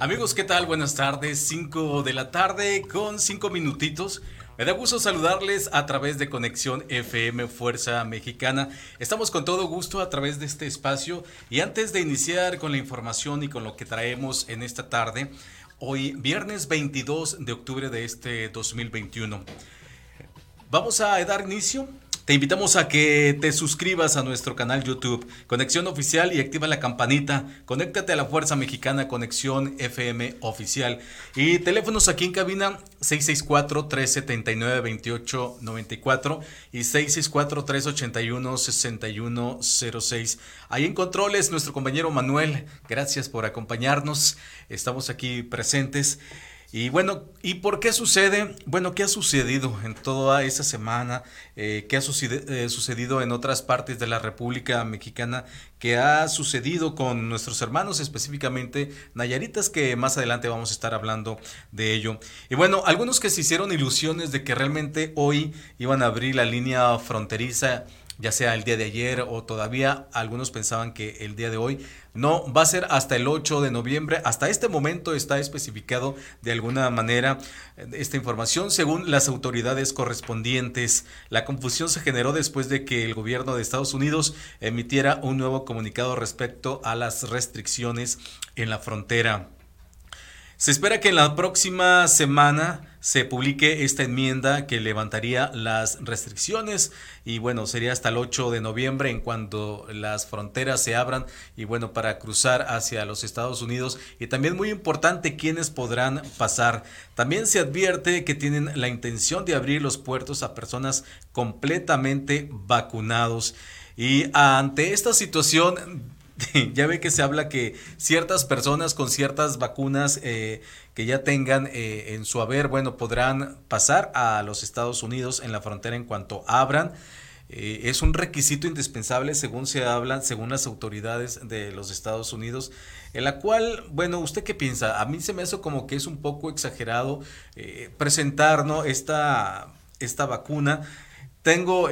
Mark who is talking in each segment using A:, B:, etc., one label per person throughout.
A: Amigos, ¿qué tal? Buenas tardes, 5 de la tarde con 5 minutitos. Me da gusto saludarles a través de Conexión FM Fuerza Mexicana. Estamos con todo gusto a través de este espacio y antes de iniciar con la información y con lo que traemos en esta tarde, hoy viernes 22 de octubre de este 2021, vamos a dar inicio te invitamos a que te suscribas a nuestro canal YouTube, Conexión Oficial, y activa la campanita. Conéctate a la Fuerza Mexicana Conexión FM Oficial. Y teléfonos aquí en cabina 664-379-2894 y 664-381-6106. Ahí en controles, nuestro compañero Manuel, gracias por acompañarnos. Estamos aquí presentes. Y bueno, ¿y por qué sucede? Bueno, ¿qué ha sucedido en toda esa semana? Eh, ¿Qué ha eh, sucedido en otras partes de la República Mexicana? ¿Qué ha sucedido con nuestros hermanos, específicamente Nayaritas, que más adelante vamos a estar hablando de ello? Y bueno, algunos que se hicieron ilusiones de que realmente hoy iban a abrir la línea fronteriza ya sea el día de ayer o todavía algunos pensaban que el día de hoy. No, va a ser hasta el 8 de noviembre. Hasta este momento está especificado de alguna manera eh, esta información según las autoridades correspondientes. La confusión se generó después de que el gobierno de Estados Unidos emitiera un nuevo comunicado respecto a las restricciones en la frontera. Se espera que en la próxima semana se publique esta enmienda que levantaría las restricciones y bueno, sería hasta el 8 de noviembre en cuanto las fronteras se abran y bueno, para cruzar hacia los Estados Unidos y también muy importante quiénes podrán pasar. También se advierte que tienen la intención de abrir los puertos a personas completamente vacunados. Y ante esta situación ya ve que se habla que ciertas personas con ciertas vacunas eh, que ya tengan eh, en su haber, bueno, podrán pasar a los Estados Unidos en la frontera en cuanto abran. Eh, es un requisito indispensable según se hablan, según las autoridades de los Estados Unidos, en la cual, bueno, ¿usted qué piensa? A mí se me hace como que es un poco exagerado presentar ¿no? esta, esta vacuna. Tengo,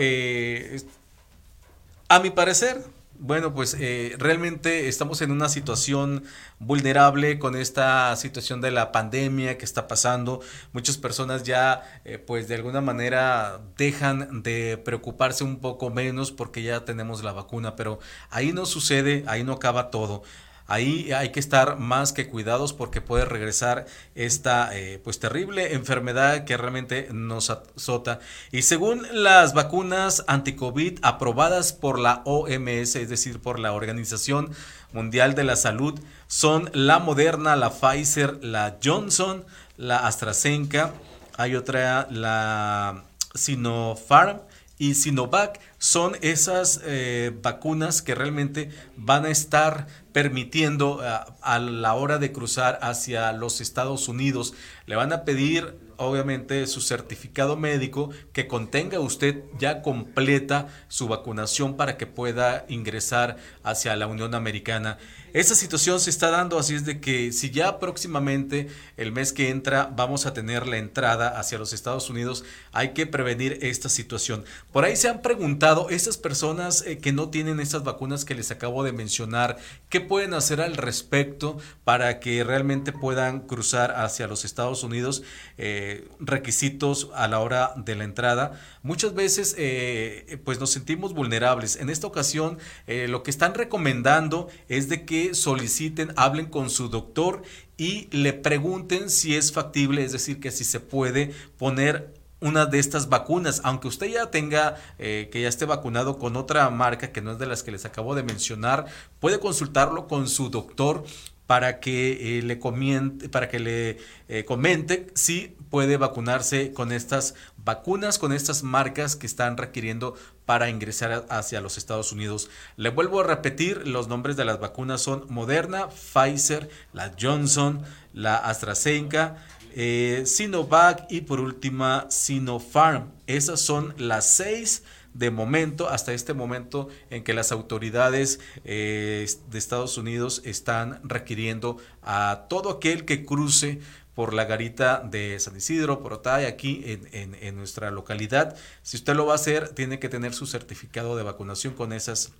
A: a mi parecer, bueno, pues eh, realmente estamos en una situación vulnerable con esta situación de la pandemia que está pasando. Muchas personas ya, eh, pues de alguna manera, dejan de preocuparse un poco menos porque ya tenemos la vacuna, pero ahí no sucede, ahí no acaba todo. Ahí hay que estar más que cuidados porque puede regresar esta eh, pues terrible enfermedad que realmente nos azota. Y según las vacunas anti-COVID aprobadas por la OMS, es decir, por la Organización Mundial de la Salud, son la Moderna, la Pfizer, la Johnson, la AstraZeneca, hay otra, la Sinopharm y Sinovac son esas eh, vacunas que realmente van a estar permitiendo eh, a la hora de cruzar hacia los Estados Unidos. Le van a pedir obviamente su certificado médico que contenga usted ya completa su vacunación para que pueda ingresar hacia la Unión Americana. Esa situación se está dando, así es de que si ya próximamente el mes que entra vamos a tener la entrada hacia los Estados Unidos, hay que prevenir esta situación. Por ahí se han preguntado, esas personas eh, que no tienen esas vacunas que les acabo de mencionar, ¿qué pueden hacer al respecto para que realmente puedan cruzar hacia los Estados Unidos? Eh, requisitos a la hora de la entrada. Muchas veces eh, pues nos sentimos vulnerables. En esta ocasión lo que están recomendando es de que soliciten, hablen con su doctor y le pregunten si es factible, es decir, que si se puede poner una de estas vacunas, aunque usted ya tenga, eh, que ya esté vacunado con otra marca que no es de las que les acabo de mencionar, puede consultarlo con su doctor para que eh, le comiente, para que le eh, comente si puede vacunarse con estas vacunas, con estas marcas que están requiriendo para ingresar hacia los Estados Unidos. Le vuelvo a repetir, los nombres de las vacunas son Moderna, Pfizer, la Johnson, la AstraZeneca, eh, Sinovac y por última Sinopharm. Esas son las seis de momento, hasta este momento en que las autoridades eh, de Estados Unidos están requiriendo a todo aquel que cruce por la garita de San Isidro, por Otay, aquí en, en nuestra localidad. Si usted lo va a hacer, tiene que tener su certificado de vacunación con esas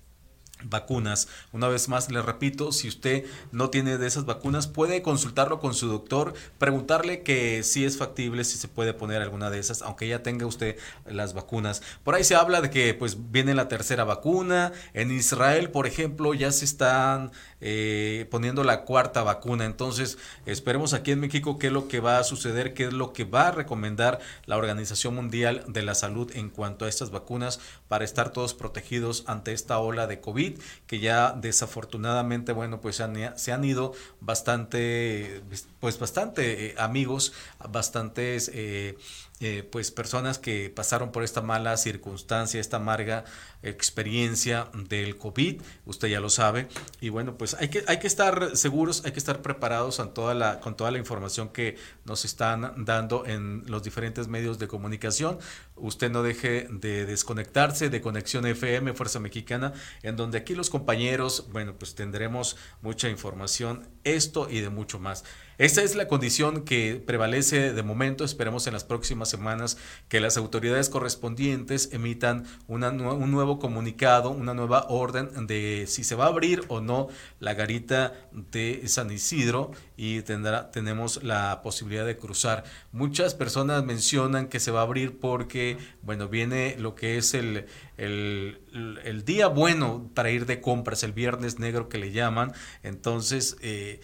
A: vacunas. Una vez más, le repito, si usted no tiene de esas vacunas, puede consultarlo con su doctor, preguntarle que si es factible, si se puede poner alguna de esas, aunque ya tenga usted las vacunas. Por ahí se habla de que pues viene la tercera vacuna. En Israel, por ejemplo, ya se están eh, poniendo la cuarta vacuna. Entonces, esperemos aquí en México qué es lo que va a suceder, qué es lo que va a recomendar la Organización Mundial de la Salud en cuanto a estas vacunas para estar todos protegidos ante esta ola de COVID que ya desafortunadamente, bueno, pues han, se han ido bastante, pues bastante eh, amigos, bastantes... Eh, eh, pues personas que pasaron por esta mala circunstancia, esta amarga experiencia del COVID, usted ya lo sabe, y bueno, pues hay que, hay que estar seguros, hay que estar preparados con toda, la, con toda la información que nos están dando en los diferentes medios de comunicación. Usted no deje de desconectarse de Conexión FM, Fuerza Mexicana, en donde aquí los compañeros, bueno, pues tendremos mucha información, esto y de mucho más. Esta es la condición que prevalece de momento. Esperemos en las próximas semanas que las autoridades correspondientes emitan una, un nuevo comunicado, una nueva orden de si se va a abrir o no la garita de San Isidro y tenemos la posibilidad de cruzar. Muchas personas mencionan que se va a abrir porque, bueno, viene lo que es el, el, el día bueno para ir de compras, el viernes negro que le llaman. Entonces, eh,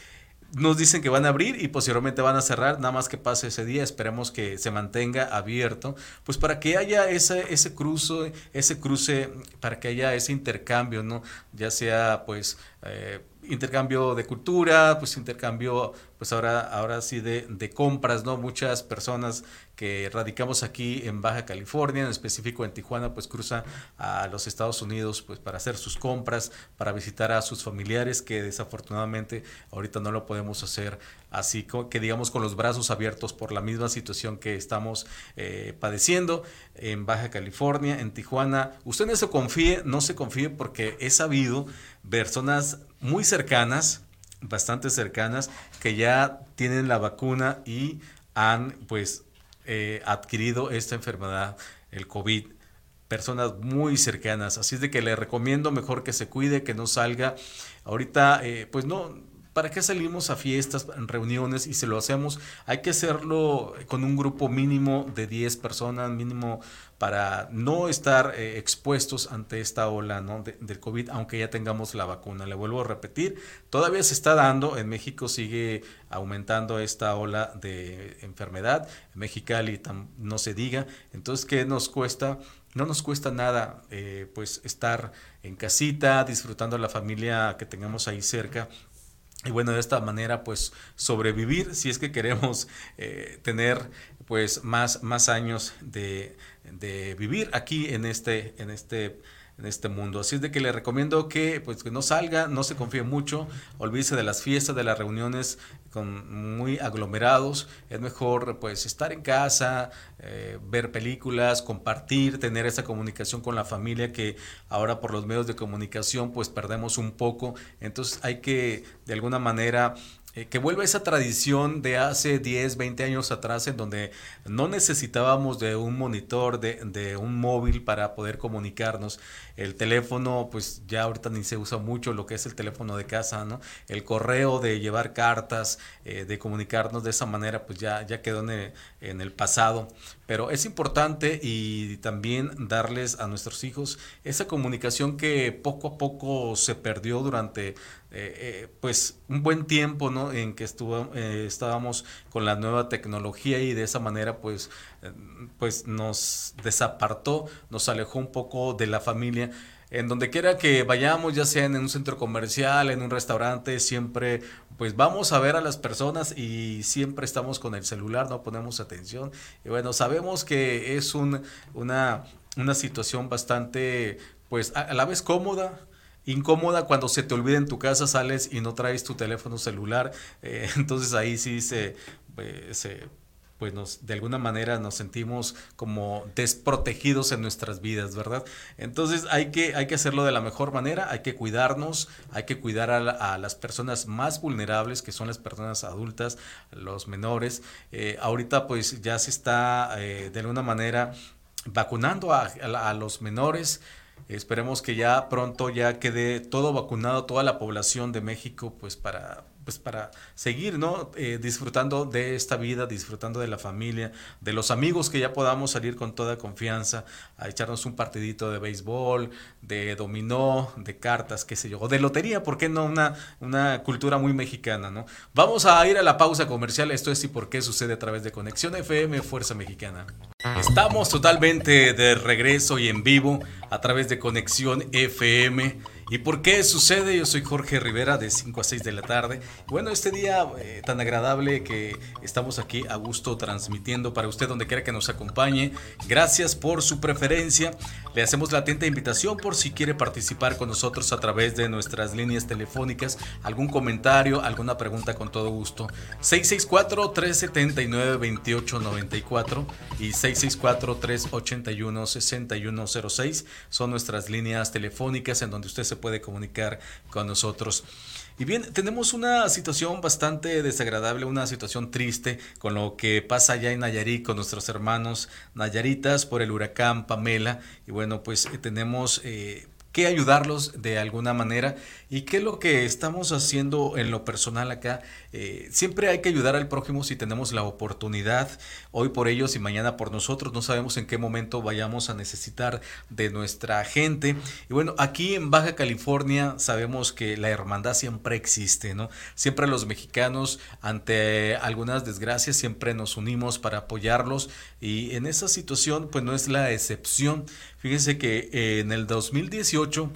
A: nos dicen que van a abrir y posteriormente van a cerrar, nada más que pase ese día, esperemos que se mantenga abierto, pues para que haya ese, ese cruce, ese cruce, para que haya ese intercambio, ¿no? Ya sea pues eh, intercambio de cultura, pues intercambio, pues ahora, ahora sí de, compras, ¿no? Muchas personas que radicamos aquí en Baja California, en específico en Tijuana, pues cruzan a los Estados Unidos, pues para hacer sus compras, para visitar a sus familiares, que desafortunadamente ahorita no lo podemos hacer así que digamos con los brazos abiertos por la misma situación que estamos eh, padeciendo en Baja California, en Tijuana. Usted no se confíe, no se confíe porque he sabido personas muy cercanas, bastante cercanas, que ya tienen la vacuna y han pues eh, adquirido esta enfermedad, el COVID personas muy cercanas. Así es de que le recomiendo mejor que se cuide, que no salga. Ahorita, eh, pues no, ¿Para qué salimos a fiestas, reuniones y se lo hacemos? Hay que hacerlo con un grupo mínimo de 10 personas, mínimo para no estar eh, expuestos ante esta ola del COVID, aunque ya tengamos la vacuna. Le vuelvo a repetir, todavía se está dando, en México sigue aumentando esta ola de enfermedad, en Mexicali no se diga, entonces, ¿qué nos cuesta? No nos cuesta nada eh, pues estar en casita, disfrutando de la familia que tengamos ahí cerca y bueno, de esta manera, pues sobrevivir, si es que queremos eh, tener pues más, más años de, de, vivir aquí en este, en este en este mundo. Así es de que le recomiendo que pues que no salga, no se confíe mucho, olvídese de las fiestas, de las reuniones con muy aglomerados. Es mejor pues estar en casa, eh, ver películas, compartir, tener esa comunicación con la familia que ahora por los medios de comunicación pues perdemos un poco. Entonces hay que de alguna manera eh, que vuelva esa tradición de hace 10, 20 años atrás en donde no necesitábamos de un monitor, de, un móvil para poder comunicarnos. El teléfono, pues ya ahorita ni se usa mucho lo que es el teléfono de casa, ¿no? El correo de llevar cartas, eh, de comunicarnos de esa manera, pues ya, ya quedó en el pasado. Pero es importante y también darles a nuestros hijos esa comunicación que poco a poco se perdió durante eh, eh, pues un buen tiempo ¿no? en que estuvo, eh, estábamos con la nueva tecnología y de esa manera pues, pues nos desapartó, nos alejó un poco de la familia. En donde quiera que vayamos, ya sea en un centro comercial, en un restaurante, siempre pues vamos a ver a las personas y siempre estamos con el celular, no ponemos atención. Y bueno, sabemos que es un, una, una situación bastante pues a la vez cómoda, incómoda cuando se te olvida en tu casa, sales y no traes tu teléfono celular. Eh, entonces ahí sí se, eh, pues de alguna manera nos sentimos como desprotegidos en nuestras vidas, ¿verdad? Entonces hay que, hay que hacerlo de la mejor manera, hay que cuidarnos, hay que cuidar a, las personas más vulnerables, que son las personas adultas, los menores. Eh, ahorita pues ya se está de alguna manera vacunando a los menores. Esperemos que ya pronto ya quede todo vacunado, toda la población de México, pues para pues para seguir, ¿no? Eh, disfrutando de esta vida, disfrutando de la familia, de los amigos que ya podamos salir con toda confianza, a echarnos un partidito de béisbol, de dominó, de cartas, qué sé yo, o de lotería, ¿por qué no? Una, una cultura muy mexicana, ¿no? Vamos a ir a la pausa comercial, esto es y por qué sucede a través de Conexión FM Fuerza Mexicana. Estamos totalmente de regreso y en vivo a través de Conexión FM ¿Y por qué sucede? Yo soy Jorge Rivera de 5 a 6 de la tarde. Bueno, este día eh, tan agradable que estamos aquí a gusto transmitiendo para usted donde quiera que nos acompañe. Gracias por su preferencia. Le hacemos la atenta invitación por si quiere participar con nosotros a través de nuestras líneas telefónicas. Algún comentario, alguna pregunta con todo gusto. 664-379-2894 y 664-381-6106 son nuestras líneas telefónicas en donde usted se puede comunicar con nosotros. Y bien, tenemos una situación bastante desagradable, una situación triste con lo que pasa allá en Nayarit con nuestros hermanos Nayaritas por el huracán Pamela. Y bueno, pues eh, tenemos eh, que ayudarlos de alguna manera. ¿Y qué es lo que estamos haciendo en lo personal acá? Eh, siempre hay que ayudar al prójimo si tenemos la oportunidad, hoy por ellos y mañana por nosotros. No sabemos en qué momento vayamos a necesitar de nuestra gente. Y bueno, aquí en Baja California sabemos que la hermandad siempre existe, ¿no? Siempre los mexicanos ante algunas desgracias siempre nos unimos para apoyarlos y en esa situación pues no es la excepción. Fíjense que eh, en el 2018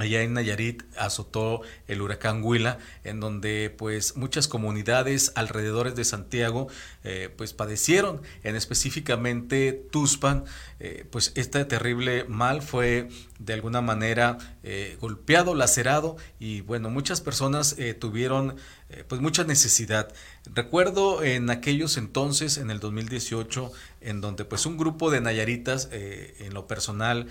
A: allá en Nayarit azotó el huracán Huila, en donde pues muchas comunidades alrededor de Santiago eh, pues padecieron, en específicamente Tuspan, eh, pues este terrible mal fue de alguna manera eh, golpeado, lacerado y bueno, muchas personas tuvieron pues mucha necesidad. Recuerdo en aquellos entonces, en el 2018, en donde pues un grupo de Nayaritas, en lo personal,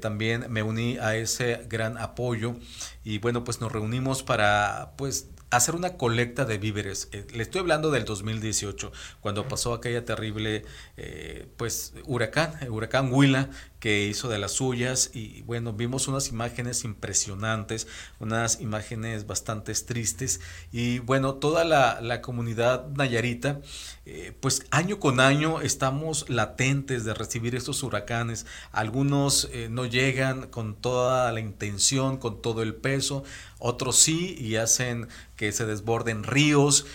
A: también me uní a ese gran apoyo y bueno, pues nos reunimos para pues hacer una colecta de víveres. Eh, le estoy hablando del 2018, cuando pasó aquella terrible eh, pues huracán, el huracán Huila, que hizo de las suyas y bueno, vimos unas imágenes impresionantes, unas imágenes bastante tristes y bueno, toda la, la comunidad nayarita, eh, pues año con año estamos latentes de recibir estos huracanes, algunos no llegan con toda la intención, con todo el peso, otros sí y hacen que se desborden ríos,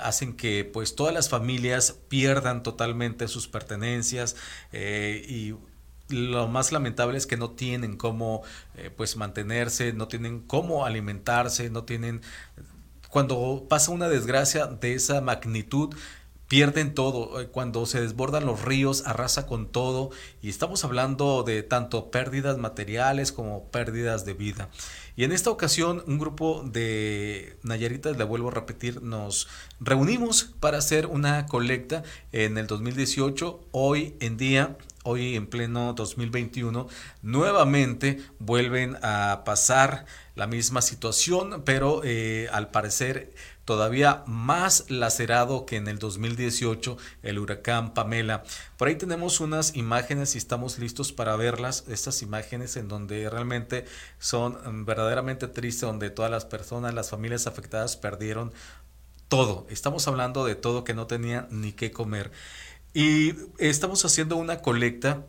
A: hacen que pues todas las familias pierdan totalmente sus pertenencias eh, y lo más lamentable es que no tienen cómo eh, pues mantenerse, no tienen cómo alimentarse, no tienen cuando pasa una desgracia de esa magnitud pierden todo. Eh, cuando se desbordan los ríos, arrasa con todo. Y estamos hablando de tanto pérdidas materiales como pérdidas de vida. Y en esta ocasión, un grupo de Nayaritas, le vuelvo a repetir, nos reunimos para hacer una colecta en el 2018. Hoy en día hoy en pleno 2021, nuevamente vuelven a pasar la misma situación, pero eh, al parecer todavía más lacerado que en el 2018, el huracán Pamela. Por ahí tenemos unas imágenes y estamos listos para verlas, estas imágenes en donde realmente son mm, verdaderamente tristes, donde todas las personas, las familias afectadas perdieron todo. Estamos hablando de todo que no tenían ni qué comer. Y estamos haciendo una colecta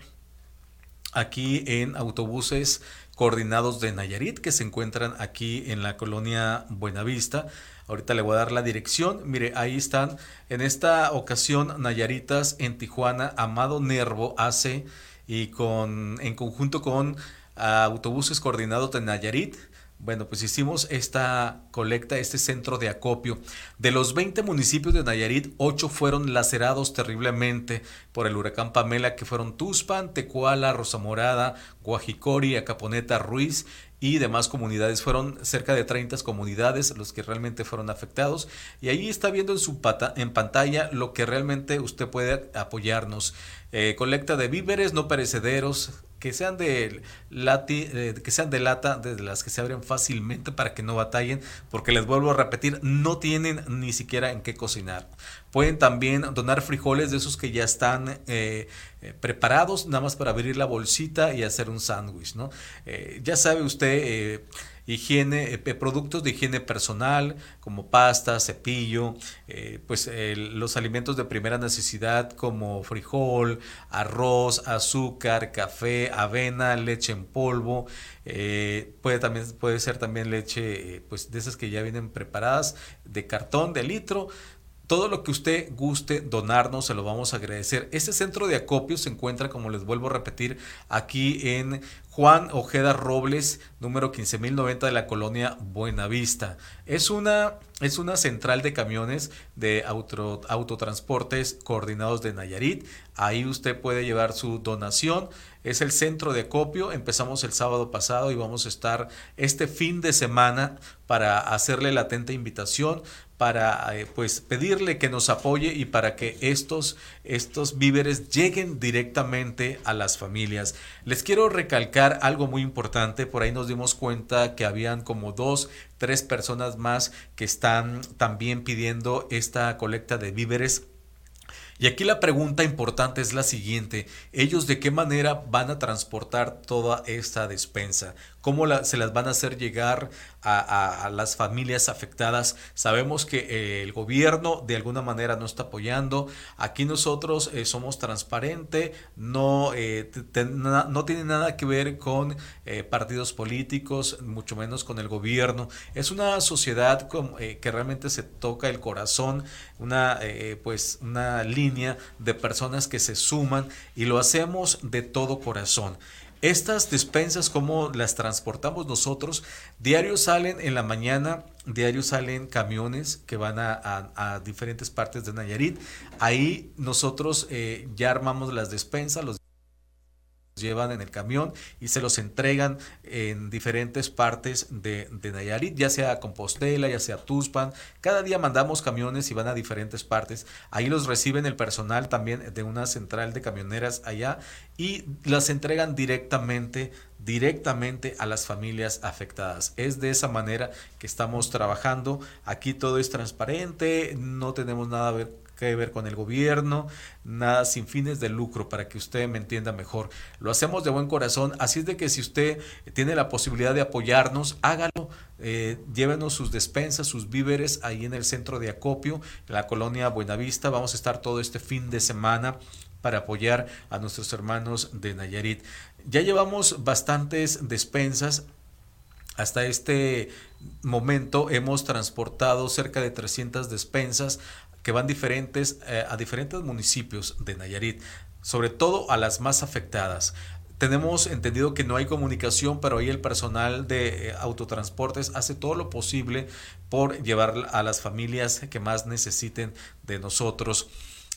A: aquí en autobuses coordinados de Nayarit que se encuentran aquí en la colonia Buenavista. Ahorita le voy a dar la dirección. Mire, ahí están. En esta ocasión, Nayaritas en Tijuana, Amado Nervo hace y con en conjunto con ah, autobuses coordinados de Nayarit, Bueno, pues hicimos esta colecta, este centro de acopio. De los 20 municipios de Nayarit, 8 fueron lacerados terriblemente por el huracán Pamela, que fueron Tuspan, Tecuala, Rosa Morada, Guajicori, Acaponeta, Ruiz y demás comunidades. Fueron cerca de 30 comunidades los que realmente fueron afectados. Y ahí está viendo en, su pata, en pantalla lo que realmente usted puede apoyarnos. Eh, colecta de víveres no perecederos, que sean de lati, eh, que sean de lata, de las que se abren fácilmente para que no batallen, porque les vuelvo a repetir, no tienen ni siquiera en qué cocinar. Pueden también donar frijoles de esos que ya están eh, eh, preparados, nada más para abrir la bolsita y hacer un sándwich, ¿no? ya sabe usted higiene, eh, productos de higiene personal como pasta, cepillo, eh, pues los alimentos de primera necesidad como frijol, arroz, azúcar, café, avena, leche en polvo, eh, puede también puede ser también leche pues de esas que ya vienen preparadas de cartón de litro todo lo que usted guste donarnos, se lo vamos a agradecer. Este centro de acopio se encuentra, como les vuelvo a repetir, aquí en Juan Ojeda Robles, número 15090 de la colonia Buenavista. Es una, es una central de camiones de auto, autotransportes coordinados de Nayarit. Ahí usted puede llevar su donación. Es el centro de acopio. Empezamos el sábado pasado y vamos a estar este fin de semana para hacerle la atenta invitación para eh, pues pedirle que nos apoye y para que estos, estos víveres lleguen directamente a las familias. Les quiero recalcar algo muy importante, por ahí nos dimos cuenta que habían como dos, tres personas más que están también pidiendo esta colecta de víveres y aquí la pregunta importante es la siguiente, ¿ellos de qué manera van a transportar toda esta despensa? ¿Cómo se las van a hacer llegar a, las familias afectadas? Sabemos que eh, el gobierno de alguna manera no está apoyando. Aquí nosotros eh, somos transparente, no, eh, no tiene nada que ver con partidos políticos, mucho menos con el gobierno. Es una sociedad que realmente se toca el corazón, una, pues, una línea de personas que se suman y lo hacemos de todo corazón. Estas despensas, como las transportamos nosotros, diario salen en la mañana, diario salen camiones que van a, diferentes partes de Nayarit. Ahí nosotros eh, ya armamos las despensas, los llevan en el camión y se los entregan en diferentes partes de, Nayarit, ya sea Compostela, ya sea Tuspan. Cada día mandamos camiones y van a diferentes partes. Ahí los reciben el personal también de una central de camioneras allá y las entregan directamente directamente a las familias afectadas. Es de esa manera que estamos trabajando. Aquí todo es transparente, no tenemos nada a ver que ver con el gobierno, nada sin fines de lucro, para que usted me entienda mejor. Lo hacemos de buen corazón, así es de que si usted tiene la posibilidad de apoyarnos, hágalo, eh, llévenos sus despensas, sus víveres ahí en el centro de acopio, en la colonia Buenavista. Vamos a estar todo este fin de semana para apoyar a nuestros hermanos de Nayarit. Ya llevamos bastantes despensas. Hasta este momento hemos transportado cerca de 300 despensas que van diferentes, eh, a diferentes municipios de Nayarit, sobre todo a las más afectadas. Tenemos entendido que no hay comunicación, pero ahí el personal de eh, autotransportes hace todo lo posible por llevar a las familias que más necesiten de nosotros.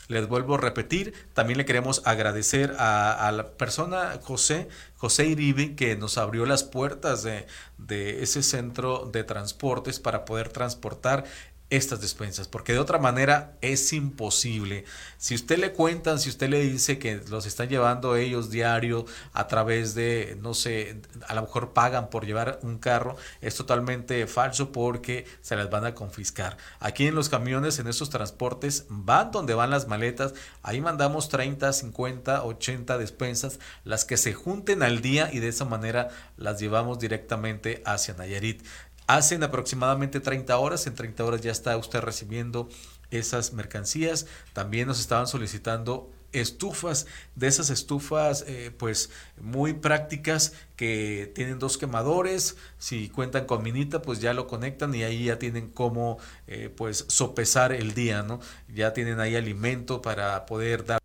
A: Les vuelvo a repetir, también le queremos agradecer a, la persona José, José Iribe, que nos abrió las puertas de, de ese centro de transportes para poder transportar estas despensas, porque de otra manera es imposible. Si usted le cuentan, si usted le dice que los están llevando ellos diario a través de, no sé, a lo mejor pagan por llevar un carro, es totalmente falso porque se las van a confiscar. Aquí en los camiones, en estos transportes, van donde van las maletas, ahí mandamos 30, 50, 80 despensas, las que se junten al día y de esa manera las llevamos directamente hacia Nayarit. Hacen aproximadamente 30 horas, en 30 horas ya está usted recibiendo esas mercancías. También nos estaban solicitando estufas, de esas estufas eh, pues muy prácticas que tienen dos quemadores, si cuentan con minita pues ya lo conectan y ahí ya tienen como eh, pues sopesar el día, ¿no? Ya tienen ahí alimento para poder dar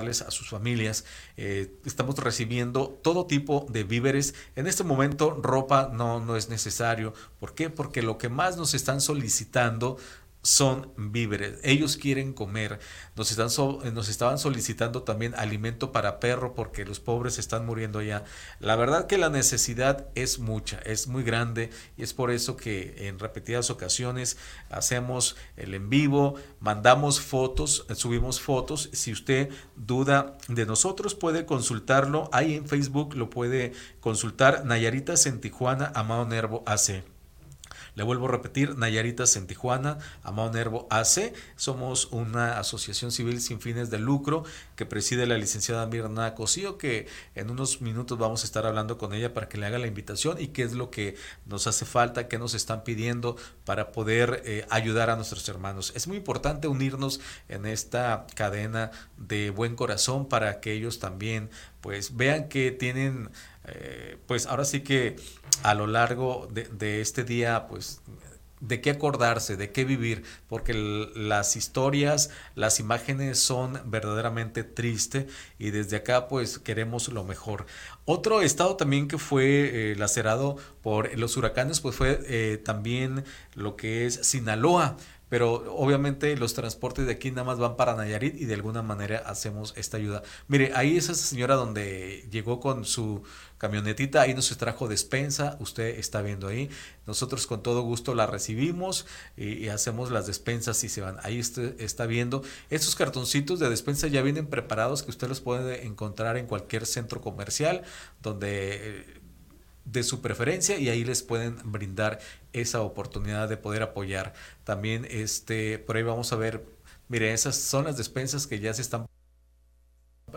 A: a sus familias. Eh, estamos recibiendo todo tipo de víveres. En este momento ropa no, no es necesario. ¿Por qué? Porque lo que más nos están solicitando son víveres. Ellos quieren comer. Nos, están nos estaban solicitando también alimento para perro porque los pobres están muriendo ya. La verdad que la necesidad es mucha, es muy grande y es por eso que en repetidas ocasiones hacemos el en vivo, mandamos fotos, subimos fotos. Si usted duda de nosotros puede consultarlo. Ahí en Facebook lo puede consultar. Nayaritas en Tijuana, Amado Nervo AC. Le vuelvo a repetir, Nayaritas en Tijuana, Amado Nervo AC. Somos una asociación civil sin fines de lucro que preside la licenciada Mirna Cosío, que en unos minutos vamos a estar hablando con ella para que le haga la invitación y qué es lo que nos hace falta, qué nos están pidiendo para poder eh, ayudar a nuestros hermanos. Es muy importante unirnos en esta cadena de buen corazón para que ellos también pues vean que tienen eh, pues ahora sí que a lo largo de, este día, pues de qué acordarse, de qué vivir, porque las historias, las imágenes son verdaderamente tristes y desde acá pues queremos lo mejor. Otro estado también que fue eh, lacerado por los huracanes pues fue eh, también lo que es Sinaloa pero obviamente los transportes de aquí nada más van para Nayarit y de alguna manera hacemos esta ayuda. Mire, ahí es esa señora donde llegó con su camionetita, ahí nos trajo despensa, usted está viendo ahí, nosotros con todo gusto la recibimos y, hacemos las despensas y se van. Ahí usted está viendo, estos cartoncitos de despensa ya vienen preparados que usted los puede encontrar en cualquier centro comercial donde eh, de su preferencia y ahí les pueden brindar esa oportunidad de poder apoyar. También este por ahí vamos a ver, mire, esas son las despensas que ya se están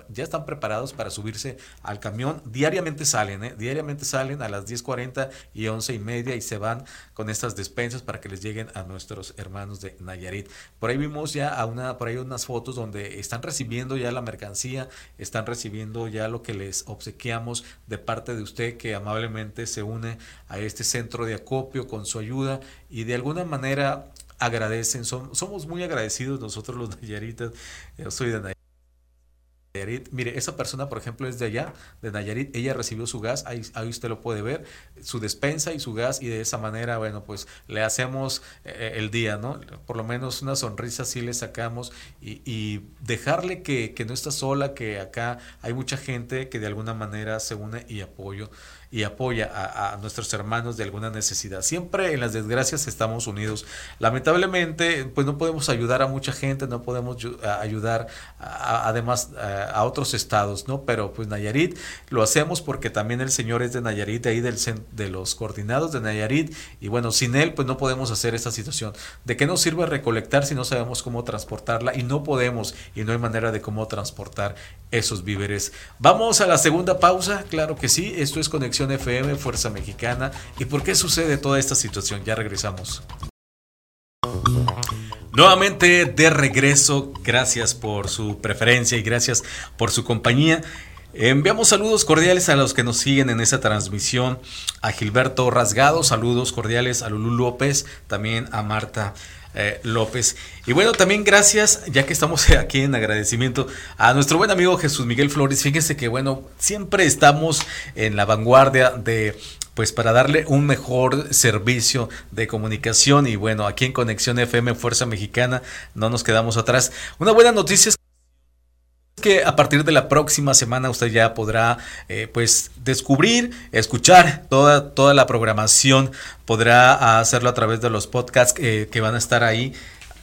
A: ya están preparados para subirse al camión. Diariamente salen, ¿eh? diariamente salen a las 10.40 y 11 y media y se van con estas despensas para que les lleguen a nuestros hermanos de Nayarit. Por ahí vimos ya a una, por ahí unas fotos donde están recibiendo ya la mercancía, están recibiendo ya lo que les obsequiamos de parte de usted que amablemente se une a este centro de acopio con su ayuda y de alguna manera agradecen, somos muy agradecidos nosotros los Nayaritas, yo soy de Nayarit Nayarit. Mire, esa persona, por ejemplo, es de allá, de Nayarit. Ella recibió su gas, ahí, usted lo puede ver, su despensa y su gas, y de esa manera, bueno, pues le hacemos eh, el día, ¿no? Por lo menos una sonrisa sí le sacamos y, dejarle que, que, no está sola, que acá hay mucha gente que de alguna manera se une y apoyo y apoya a, nuestros hermanos de alguna necesidad. Siempre en las desgracias estamos unidos. Lamentablemente, pues no podemos ayudar a mucha gente, no podemos ayudar además a, otros estados, ¿no? Pero pues Nayarit lo hacemos porque también el Señor es de Nayarit, de ahí del, de los coordinados de Nayarit, y bueno, sin él pues no podemos hacer esta situación. ¿De qué nos sirve recolectar si no sabemos cómo transportarla? Y no podemos, y no hay manera de cómo transportar esos víveres. Vamos a la segunda pausa, claro que sí, esto es Conexión FM, Fuerza Mexicana. ¿Y por qué sucede toda esta situación? Ya regresamos. Nuevamente de regreso, gracias por su preferencia y gracias por su compañía. Enviamos saludos cordiales a los que nos siguen en esta transmisión, a Gilberto Rasgado, saludos cordiales a Lulú López, también a Marta eh, López. Y bueno, también gracias, ya que estamos aquí en agradecimiento, a nuestro buen amigo Jesús Miguel Flores. Fíjense que bueno, siempre estamos en la vanguardia de pues para darle un mejor servicio de comunicación y bueno, aquí en Conexión FM Fuerza Mexicana no nos quedamos atrás. Una buena noticia es que a partir de la próxima semana usted ya podrá eh, pues descubrir, escuchar toda, toda la programación, podrá hacerlo a través de los podcasts eh, que van a estar ahí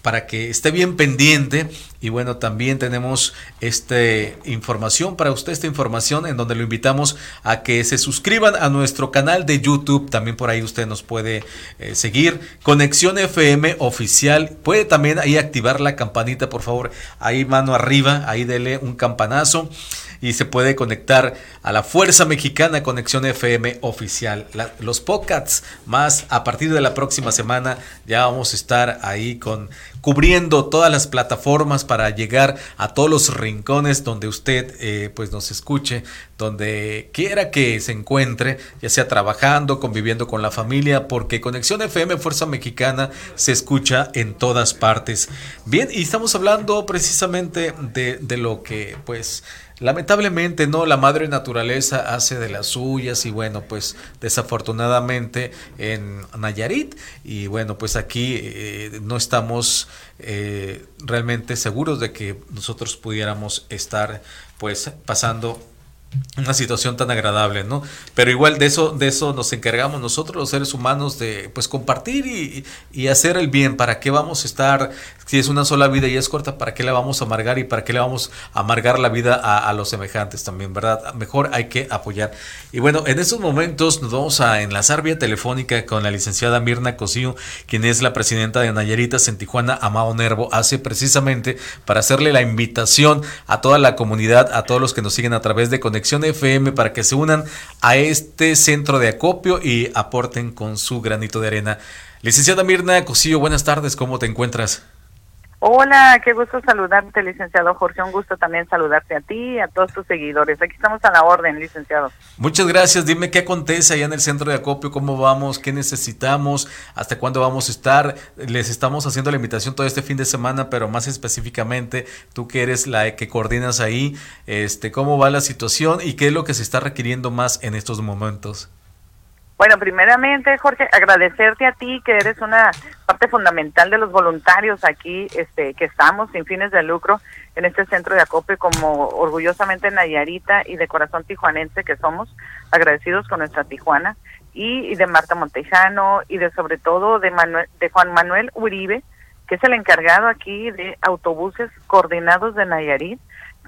A: para que esté bien pendiente. Y bueno, también tenemos esta información para usted, esta información en donde lo invitamos a que se suscriban a nuestro canal de YouTube. También por ahí usted nos puede eh, seguir. Conexión FM oficial. Puede también ahí activar la campanita, por favor. Ahí mano arriba, ahí dele un campanazo. y se puede conectar a la Fuerza Mexicana Conexión FM oficial. los podcasts más a partir de la próxima semana ya vamos a estar ahí con cubriendo todas las plataformas para llegar a todos los rincones donde usted eh, pues nos escuche, donde quiera que se encuentre, ya sea trabajando, conviviendo con la familia, porque Conexión FM Fuerza Mexicana se escucha en todas partes. Bien, y estamos hablando precisamente de, de lo que pues Lamentablemente, no, la madre naturaleza hace de las suyas y bueno, pues desafortunadamente en Nayarit y bueno, pues aquí eh, no estamos eh, realmente seguros de que nosotros pudiéramos estar pues pasando una situación tan agradable, ¿no? Pero igual de eso, de eso nos encargamos nosotros los seres humanos de pues compartir y, y, hacer el bien. ¿Para qué vamos a estar, si es una sola vida y es corta, para qué le vamos a amargar y para qué le vamos a amargar la vida a, los semejantes también, ¿verdad? Mejor hay que apoyar. Y bueno, en estos momentos nos vamos a enlazar vía telefónica con la licenciada Mirna Cosío, quien es la presidenta de Nayaritas en Tijuana, Amado Nervo, hace precisamente para hacerle la invitación a toda la comunidad, a todos los que nos siguen a través de Conexión FM para que se unan a este centro de acopio y aporten con su granito de arena. Licenciada Mirna Cosillo, buenas tardes, ¿cómo te encuentras?
B: Hola, qué gusto saludarte, licenciado Jorge. Un gusto también saludarte a ti y a todos tus seguidores. Aquí estamos a la orden, licenciado.
A: Muchas gracias. Dime qué acontece allá en el centro de acopio, cómo vamos, qué necesitamos, hasta cuándo vamos a estar. Les estamos haciendo la invitación todo este fin de semana, pero más específicamente, tú que eres la que coordinas ahí, este, cómo va la situación y qué es lo que se está requiriendo más en estos momentos.
B: Bueno, primeramente, Jorge, agradecerte a ti que eres una parte fundamental de los voluntarios aquí, este, que estamos sin fines de lucro en este centro de acopio como orgullosamente Nayarita y de corazón tijuanense que somos, agradecidos con nuestra Tijuana y, de Marta Montejano y de sobre todo de Manuel, de Juan Manuel Uribe, que es el encargado aquí de autobuses coordinados de Nayarit,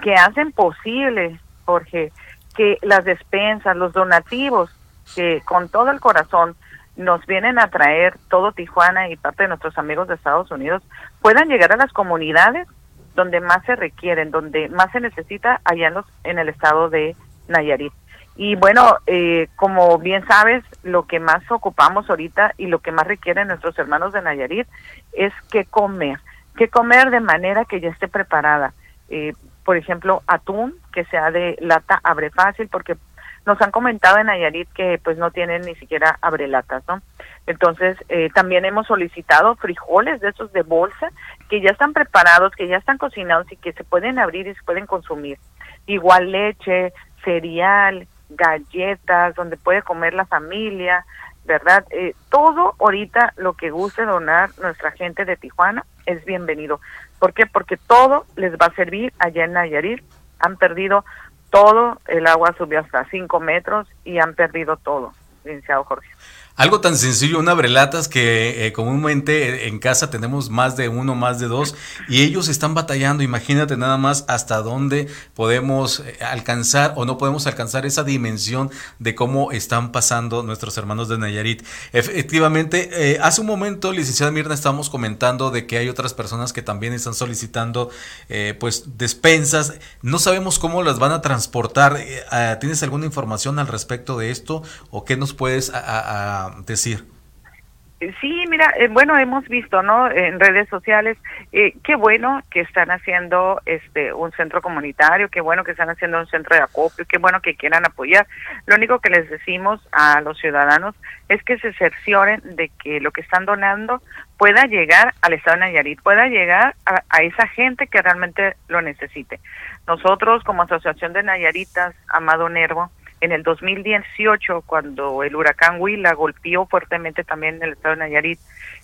B: que hacen posible, Jorge, que las despensas, los donativos que con todo el corazón nos vienen a traer todo Tijuana y parte de nuestros amigos de Estados Unidos puedan llegar a las comunidades donde más se requieren, donde más se necesita allá en, los, en el estado de Nayarit. Y bueno, eh, como bien sabes, lo que más ocupamos ahorita y lo que más requieren nuestros hermanos de Nayarit es que comer, que comer de manera que ya esté preparada. Eh, por ejemplo, atún, que sea de lata abre fácil, porque nos han comentado en Nayarit que pues no tienen ni siquiera abrelatas, ¿no? Entonces, eh, también hemos solicitado frijoles de esos de bolsa que ya están preparados, que ya están cocinados y que se pueden abrir y se pueden consumir. Igual leche, cereal, galletas, donde puede comer la familia, ¿verdad? Eh, todo ahorita lo que guste donar nuestra gente de Tijuana es bienvenido. ¿Por qué? Porque todo les va a servir allá en Nayarit. Han perdido todo, el agua subió hasta 5 metros y han perdido todo, licenciado Jorge.
A: Algo tan sencillo, una brelatas que eh, comúnmente en casa tenemos más de uno, más de dos, y ellos están batallando. Imagínate nada más hasta dónde podemos eh, alcanzar o no podemos alcanzar esa dimensión de cómo están pasando nuestros hermanos de Nayarit. Efectivamente, eh, hace un momento, licenciada Mirna, estábamos comentando de que hay otras personas que también están solicitando pues despensas. No sabemos cómo las van a transportar. Ah, ¿Tienes alguna información al respecto de esto o qué nos puedes a decir?
B: Sí, mira, eh, bueno, hemos visto, ¿no? En redes sociales, eh, qué bueno que están haciendo este un centro comunitario, qué bueno que están haciendo un centro de acopio, qué bueno que quieran apoyar. Lo único que les decimos a los ciudadanos es que se cercioren de que lo que están donando pueda llegar al estado de Nayarit, pueda llegar a, a esa gente que realmente lo necesite. Nosotros, como Asociación de Nayaritas, Amado Nervo, en el 2018, cuando el huracán Huila golpeó fuertemente también en el estado de Nayarit,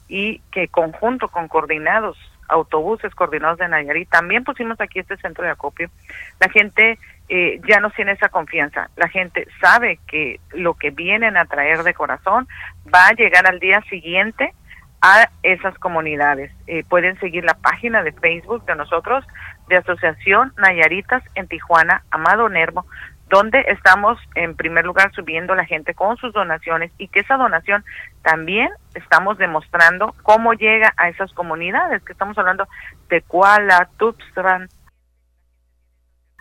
B: y que conjunto con coordinados, autobuses coordinados de Nayarit, también pusimos aquí este centro de acopio, la gente eh, ya no tiene esa confianza. La gente sabe que lo que vienen a traer de corazón va a llegar al día siguiente a esas comunidades. Eh, pueden seguir la página de Facebook de nosotros, de Asociación Nayaritas en Tijuana, Amado Nervo, donde estamos en primer lugar subiendo la gente con sus donaciones y que esa donación también estamos demostrando cómo llega a esas comunidades, que estamos hablando de Kuala, Tuxtlan,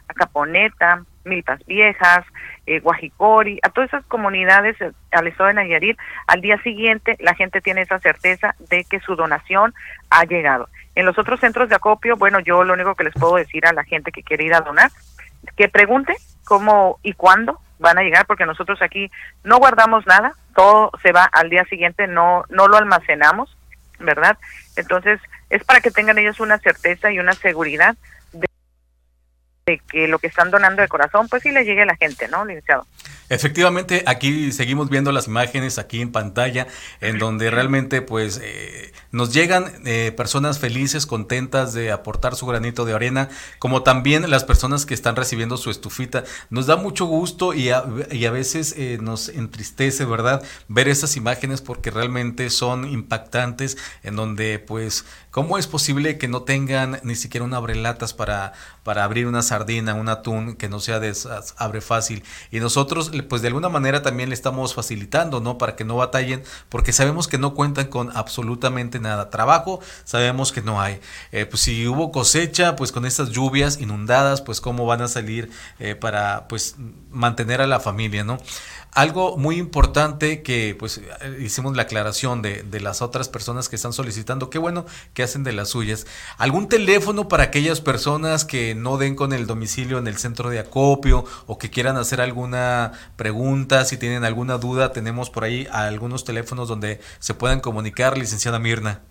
B: Acaponeta, Milpas Viejas, eh, Guajicori, a todas esas comunidades al estado de Nayarit, al día siguiente la gente tiene esa certeza de que su donación ha llegado. En los otros centros de acopio, bueno, yo lo único que les puedo decir a la gente que quiere ir a donar, que pregunte cómo y cuándo van a llegar, porque nosotros aquí no guardamos nada, todo se va al día siguiente, no, no lo almacenamos, ¿verdad? Entonces, es para que tengan ellos una certeza y una seguridad de que lo que están donando de corazón, pues sí le llegue a la gente, ¿no, licenciado?
A: Efectivamente, aquí seguimos viendo las imágenes aquí en pantalla, en donde realmente pues eh, nos llegan eh, personas felices, contentas de aportar su granito de arena, como también las personas que están recibiendo su estufita. Nos da mucho gusto y a, y a veces eh, nos entristece, ¿verdad? Ver esas imágenes porque realmente son impactantes, en donde pues, ¿cómo es posible que no tengan ni siquiera un abrelatas para, para abrir una sardina, un atún que no sea de abre fácil? Y nosotros pues de alguna manera también le estamos facilitando, ¿no? Para que no batallen, porque sabemos que no cuentan con absolutamente nada. Trabajo, sabemos que no hay. Eh, pues si hubo cosecha, pues con estas lluvias inundadas, pues cómo van a salir eh, para pues mantener a la familia, ¿no? Algo muy importante que pues hicimos la aclaración de, de, las otras personas que están solicitando, qué bueno que hacen de las suyas. ¿Algún teléfono para aquellas personas que no den con el domicilio en el centro de acopio o que quieran hacer alguna pregunta, si tienen alguna duda, tenemos por ahí algunos teléfonos donde se puedan comunicar, licenciada Mirna.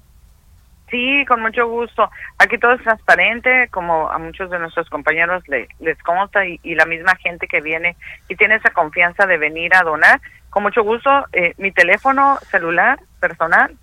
B: Sí, con mucho gusto. Aquí todo es transparente, como a muchos de nuestros compañeros les consta y, la misma gente que viene y tiene esa confianza de venir a donar. Con mucho gusto, eh, mi teléfono celular personal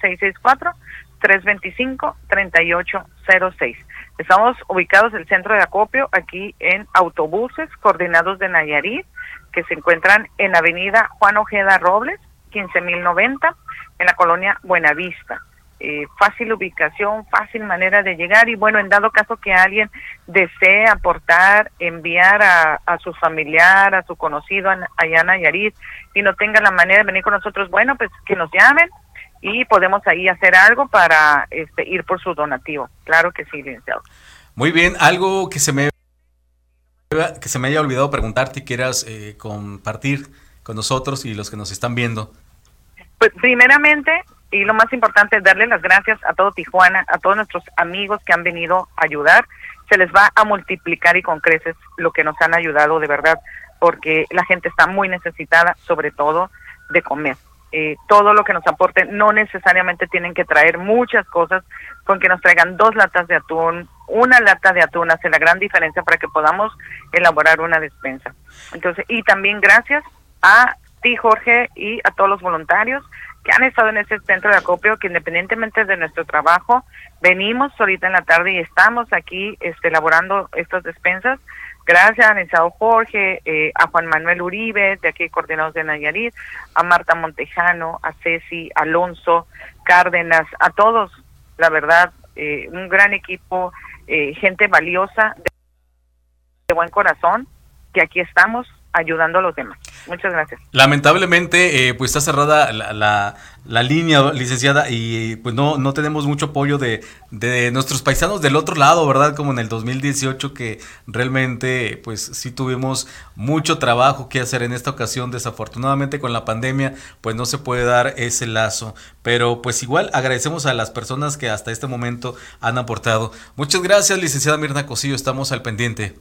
B: 664-325-3806. Estamos ubicados en el centro de acopio aquí en autobuses coordinados de Nayarit que se encuentran en Avenida Juan Ojeda Robles, 15090, en la colonia Buenavista. Eh, fácil ubicación, fácil manera de llegar y bueno, en dado caso que alguien desee aportar, enviar a, su familiar, a su conocido allá en Nayarit y no tenga la manera de venir con nosotros, bueno, pues que nos llamen y podemos ahí hacer algo para este, ir por su donativo. Claro que sí, licenciado.
A: Muy bien, algo que se me que se me haya olvidado preguntarte y quieras eh, compartir con nosotros y los que nos están viendo.
B: Pues primeramente, y lo más importante es darle las gracias a todo Tijuana, a todos nuestros amigos que han venido a ayudar. Se les va a multiplicar y con creces lo que nos han ayudado de verdad, porque la gente está muy necesitada, sobre todo de comer. Eh, todo lo que nos aporte, no necesariamente tienen que traer muchas cosas, con que nos traigan dos latas de atún, una lata de atún hace la gran diferencia para que podamos elaborar una despensa. Entonces, y también gracias a ti, Jorge, y a todos los voluntarios que han estado en este centro de acopio, que independientemente de nuestro trabajo, venimos ahorita en la tarde y estamos aquí este, elaborando estas despensas. Gracias a Nensado Jorge, eh, a Juan Manuel Uribe, de aquí coordinados de Nayarit, a Marta Montejano, a Ceci, Alonso, Cárdenas, a todos, la verdad, eh, un gran equipo, eh, gente valiosa, de buen corazón, que aquí estamos ayudando a los demás. Muchas gracias.
A: Lamentablemente, eh, pues está cerrada la, la, línea, licenciada, y pues no, no tenemos mucho apoyo de, de, nuestros paisanos del otro lado, ¿verdad? Como en el 2018, que realmente, pues sí tuvimos mucho trabajo que hacer en esta ocasión. Desafortunadamente con la pandemia, pues no se puede dar ese lazo. Pero pues igual agradecemos a las personas que hasta este momento han aportado. Muchas gracias, licenciada Mirna Cosillo, estamos al pendiente.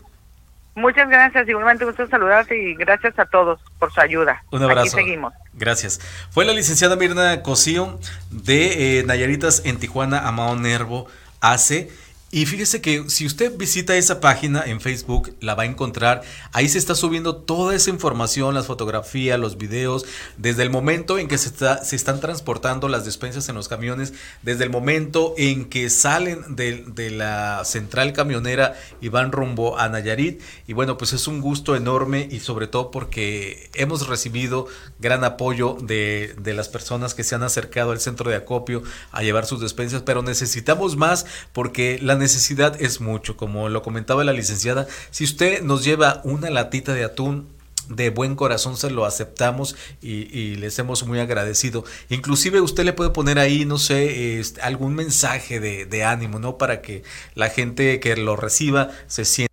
B: Muchas gracias, igualmente gusto saludarte y gracias a todos por su ayuda.
A: Un abrazo. Aquí
B: seguimos.
A: Gracias. Fue la licenciada Mirna Cosío de eh, Nayaritas en Tijuana, Amado Nervo, hace y fíjese que si usted visita esa página en Facebook, la va a encontrar. Ahí se está subiendo toda esa información, las fotografías, los videos, desde el momento en que se, está, se están transportando las despensas en los camiones, desde el momento en que salen de, la central camionera y van rumbo a Nayarit. Y bueno, pues es un gusto enorme y sobre todo porque hemos recibido gran apoyo de, de las personas que se han acercado al centro de acopio a llevar sus despensas, pero necesitamos más porque la necesidad es mucho, como lo comentaba la licenciada, si usted nos lleva una latita de atún, de buen corazón se lo aceptamos y, les hemos muy agradecido. Inclusive usted le puede poner ahí, no sé, algún mensaje de, de, ánimo, ¿no? Para que la gente que lo reciba se sienta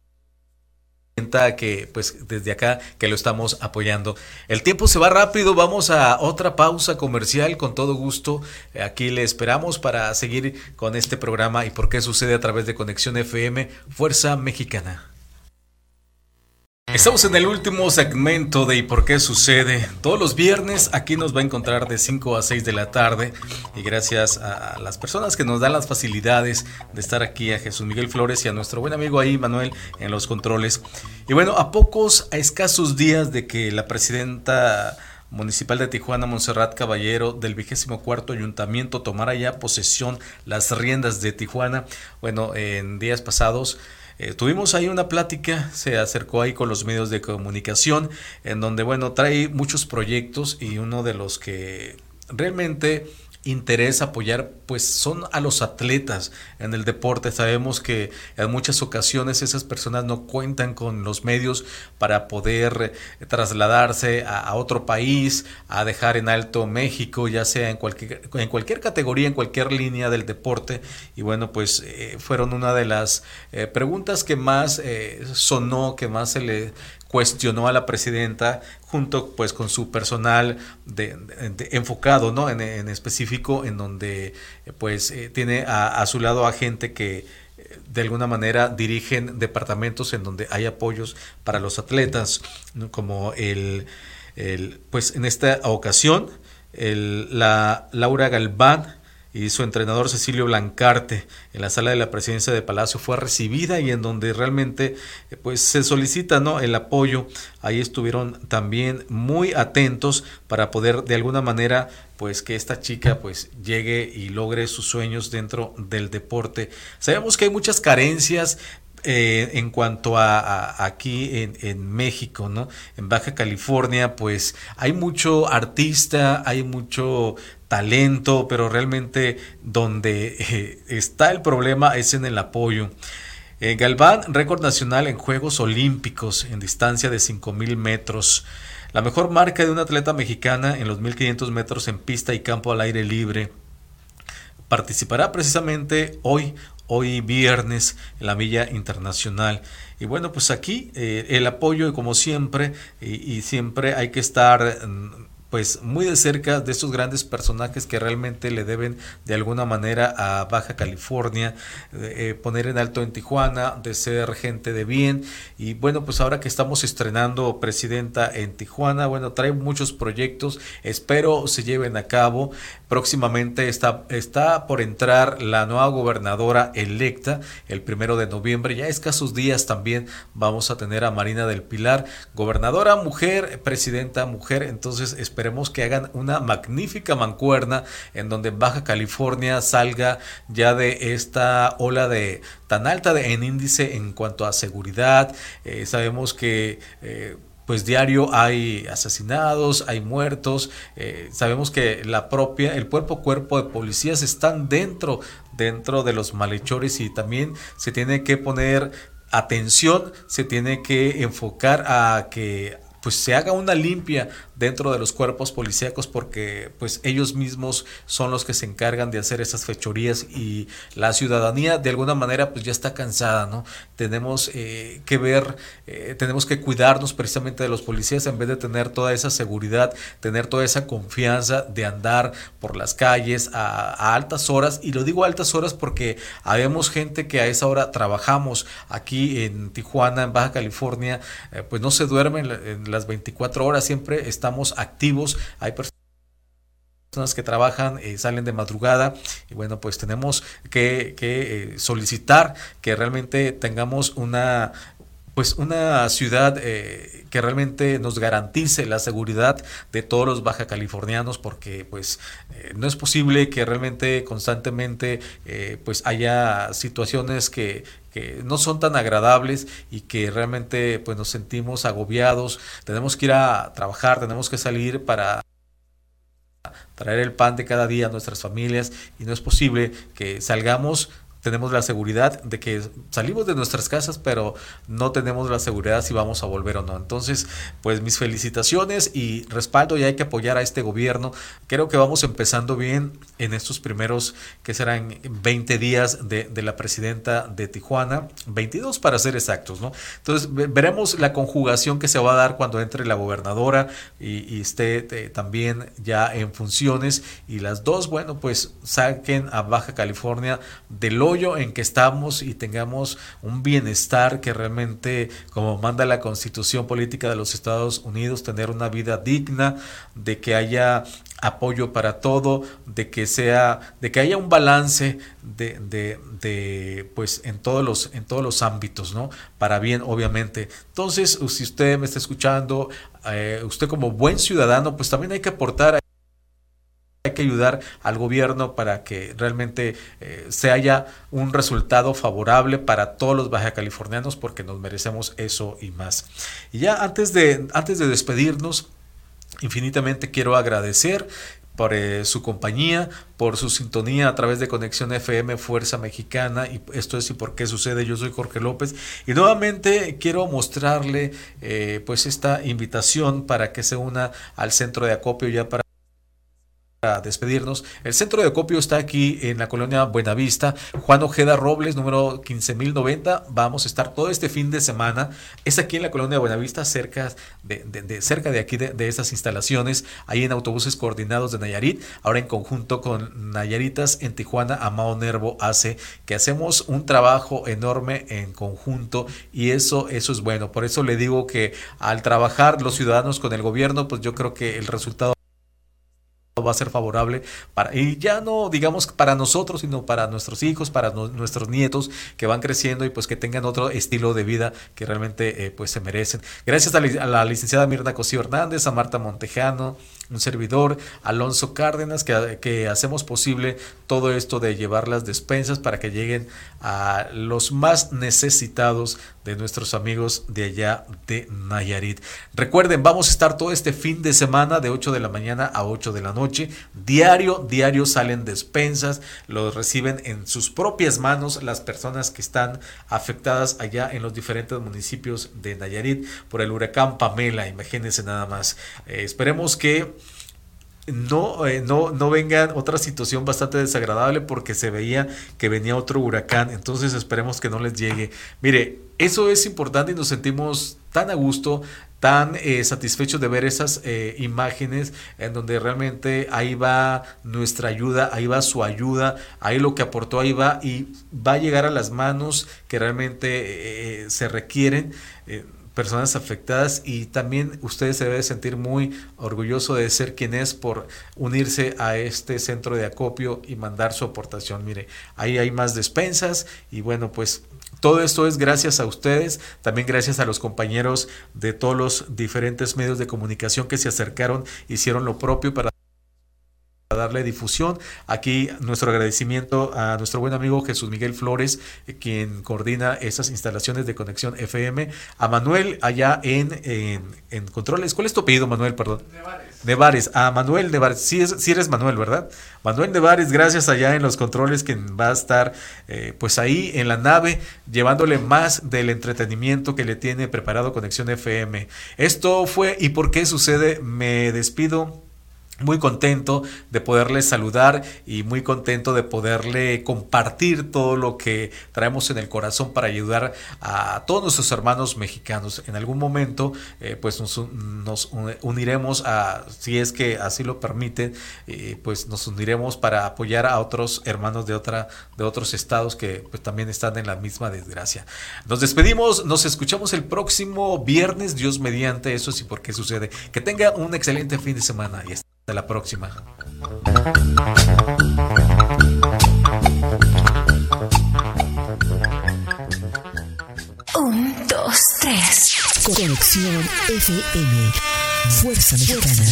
A: que pues desde acá que lo estamos apoyando. El tiempo se va rápido, vamos a otra pausa comercial con todo gusto. Aquí le esperamos para seguir con este programa y por qué sucede a través de Conexión FM Fuerza Mexicana. Estamos en el último segmento de ¿Y por qué sucede? Todos los viernes aquí nos va a encontrar de 5 a 6 de la tarde y gracias a las personas que nos dan las facilidades de estar aquí, a Jesús Miguel Flores y a nuestro buen amigo ahí, Manuel, en los controles. Y bueno, a pocos, a escasos días de que la presidenta municipal de Tijuana, Montserrat Caballero, del vigésimo cuarto ayuntamiento tomara ya posesión las riendas de Tijuana, bueno, en días pasados eh, tuvimos ahí una plática, se acercó ahí con los medios de comunicación, en donde, bueno, trae muchos proyectos y uno de los que realmente interés apoyar pues son a los atletas en el deporte. Sabemos que en muchas ocasiones esas personas no cuentan con los medios para poder eh, trasladarse a, otro país a dejar en alto México ya sea en cualquier en cualquier categoría en cualquier línea del deporte. Y bueno pues eh, fueron una de las eh, preguntas que más sonó que más se le cuestionó a la presidenta junto pues con su personal de, enfocado no en, específico en donde pues eh, tiene a, su lado a gente que eh, de alguna manera dirigen departamentos en donde hay apoyos para los atletas como el, el, pues en esta ocasión el, la Laura Galván y su entrenador Cecilio Blancarte en la sala de la presidencia de Palacio fue recibida y en donde realmente eh, pues se solicita ¿no? el apoyo ahí estuvieron también muy atentos para poder de alguna manera pues que esta chica pues llegue y logre sus sueños dentro del deporte sabemos que hay muchas carencias eh, en cuanto a, aquí en, México, ¿no? En Baja California, pues hay mucho artista, hay mucho talento, pero realmente donde eh, está el problema es en el apoyo. Eh, Galván, récord nacional en Juegos Olímpicos en distancia de 5.000 metros. La mejor marca de una atleta mexicana en los 1.500 metros en pista y campo al aire libre. Participará precisamente hoy, hoy viernes, en la Villa Internacional. Y bueno, pues aquí eh, el apoyo, como siempre, y siempre hay que estar mm, pues muy de cerca de estos grandes personajes que realmente le deben de alguna manera a Baja California, eh, poner en alto en Tijuana, de ser gente de bien. Y bueno, pues ahora que estamos estrenando presidenta en Tijuana, bueno, trae muchos proyectos, espero se lleven a cabo. Próximamente está, está por entrar la nueva gobernadora electa el primero de noviembre, ya escasos días también vamos a tener a Marina del Pilar, gobernadora mujer, presidenta mujer, entonces esperemos que hagan una magnífica mancuerna en donde Baja California salga ya de esta ola de tan alta de, en índice en cuanto a seguridad. Eh, sabemos que eh, pues diario hay asesinados, hay muertos, eh, sabemos que la propia, el cuerpo cuerpo de policías están dentro, dentro de los malhechores y también se tiene que poner atención, se tiene que enfocar a que pues se haga una limpia dentro de los cuerpos policíacos porque pues ellos mismos son los que se encargan de hacer esas fechorías y la ciudadanía de alguna manera pues ya está cansada, ¿no? Tenemos eh, que ver, eh, tenemos que cuidarnos precisamente de los policías en vez de tener toda esa seguridad, tener toda esa confianza de andar por las calles a, altas horas y lo digo a altas horas porque habemos gente que a esa hora trabajamos aquí en Tijuana, en Baja California, eh, pues no se duermen en las 24 horas, siempre estamos activos, hay personas que trabajan, eh, salen de madrugada y bueno, pues tenemos que, eh, solicitar que realmente tengamos una pues una ciudad eh, que realmente nos garantice la seguridad de todos los baja californianos porque pues no es posible que realmente constantemente pues haya situaciones que, que no son tan agradables y que realmente pues nos sentimos agobiados, tenemos que ir a trabajar, tenemos que salir para traer el pan de cada día a nuestras familias y no es posible que salgamos tenemos la seguridad de que salimos de nuestras casas, pero no tenemos la seguridad si vamos a volver o no. Entonces, pues mis felicitaciones y respaldo y hay que apoyar a este gobierno. Creo que vamos empezando bien en estos primeros, que serán 20 días de, la presidenta de Tijuana, 22 para ser exactos, ¿no? Entonces, veremos la conjugación que se va a dar cuando entre la gobernadora y, esté eh, también ya en funciones y las dos, bueno, pues saquen a Baja California del en que estamos y tengamos un bienestar que realmente, como manda la constitución política de los Estados Unidos, tener una vida digna, de que haya apoyo para todo, de que sea, de que haya un balance de, de, pues en todos los, en todos los ámbitos, ¿no? Para bien, obviamente. Entonces, si usted me está escuchando, eh, usted como buen ciudadano, pues también hay que aportar hay que ayudar al gobierno para que realmente eh, se haya un resultado favorable para todos los baja californianos porque nos merecemos eso y más. Y ya antes de, antes de despedirnos, infinitamente quiero agradecer por eh, su compañía, por su sintonía a través de Conexión FM Fuerza Mexicana. Y esto es y por qué sucede. Yo soy Jorge López. Y nuevamente quiero mostrarle eh, pues esta invitación para que se una al centro de acopio ya para a despedirnos. El centro de acopio está aquí en la colonia Buenavista, Juan Ojeda Robles, número 15090. Vamos a estar todo este fin de semana. Es aquí en la colonia Buenavista, cerca de, cerca de aquí de, esas instalaciones, ahí en autobuses coordinados de Nayarit. Ahora en conjunto con Nayaritas en Tijuana, Amado Nervo hace que hacemos un trabajo enorme en conjunto y eso, eso es bueno. Por eso le digo que al trabajar los ciudadanos con el gobierno, pues yo creo que el resultado va a ser favorable para, y ya no digamos para nosotros, sino para nuestros hijos, para nuestros nietos que van creciendo y pues que tengan otro estilo de vida que realmente eh, pues se merecen. Gracias a la, licenciada Mirna Cosío Hernández, a Marta Montejano, un servidor, Alonso Cárdenas, que, que, hacemos posible todo esto de llevar las despensas para que lleguen a los más necesitados de nuestros amigos de allá de Nayarit. Recuerden, vamos a estar todo este fin de semana de 8 de la mañana a 8 de la noche. Diario, diario salen despensas, los reciben en sus propias manos las personas que están afectadas allá en los diferentes municipios de Nayarit por el huracán Pamela. Imagínense nada más. Eh, esperemos que no, eh, no, no venga otra situación bastante desagradable porque se veía que venía otro huracán. Entonces esperemos que no les llegue. Mire, eso es importante y nos sentimos tan a gusto, tan eh, satisfechos de ver esas eh, imágenes en donde realmente ahí va nuestra ayuda, ahí va su ayuda, ahí lo que aportó, ahí va y va a llegar a las manos que realmente se requieren personas afectadas y también ustedes se debe sentir muy orgulloso de ser quien es por unirse a este centro de acopio y mandar su aportación. Mire, ahí hay más despensas y bueno, pues todo esto es gracias a ustedes, también gracias a los compañeros de todos los diferentes medios de comunicación que se acercaron, hicieron lo propio para darle difusión. Aquí nuestro agradecimiento a nuestro buen amigo Jesús Miguel Flores, eh, quien coordina esas instalaciones de conexión FM, a Manuel allá en, en, controles. ¿Cuál es tu apellido, Manuel? Perdón. Nevares. Nevares. A Manuel Nevares. Sí, es, eres Manuel, ¿verdad? Manuel Nevares, gracias allá en los controles, quien va a estar eh, pues ahí en la nave, llevándole más del entretenimiento que le tiene preparado Conexión FM. Esto fue ¿Y por qué sucede? Me despido muy contento de poderle saludar y muy contento de poderle compartir todo lo que traemos en el corazón para ayudar a todos nuestros hermanos mexicanos. En algún momento, eh, pues nos, uniremos a, si es que así lo permiten, eh, pues nos uniremos para apoyar a otros hermanos de otra, de otros estados que pues también están en la misma desgracia. Nos despedimos, nos escuchamos el próximo viernes, Dios mediante, eso sí, porque sucede. Que tenga un excelente fin de semana y hasta la próxima.
C: Un, dos, tres. Conexión FM. Fuerza Mexicana.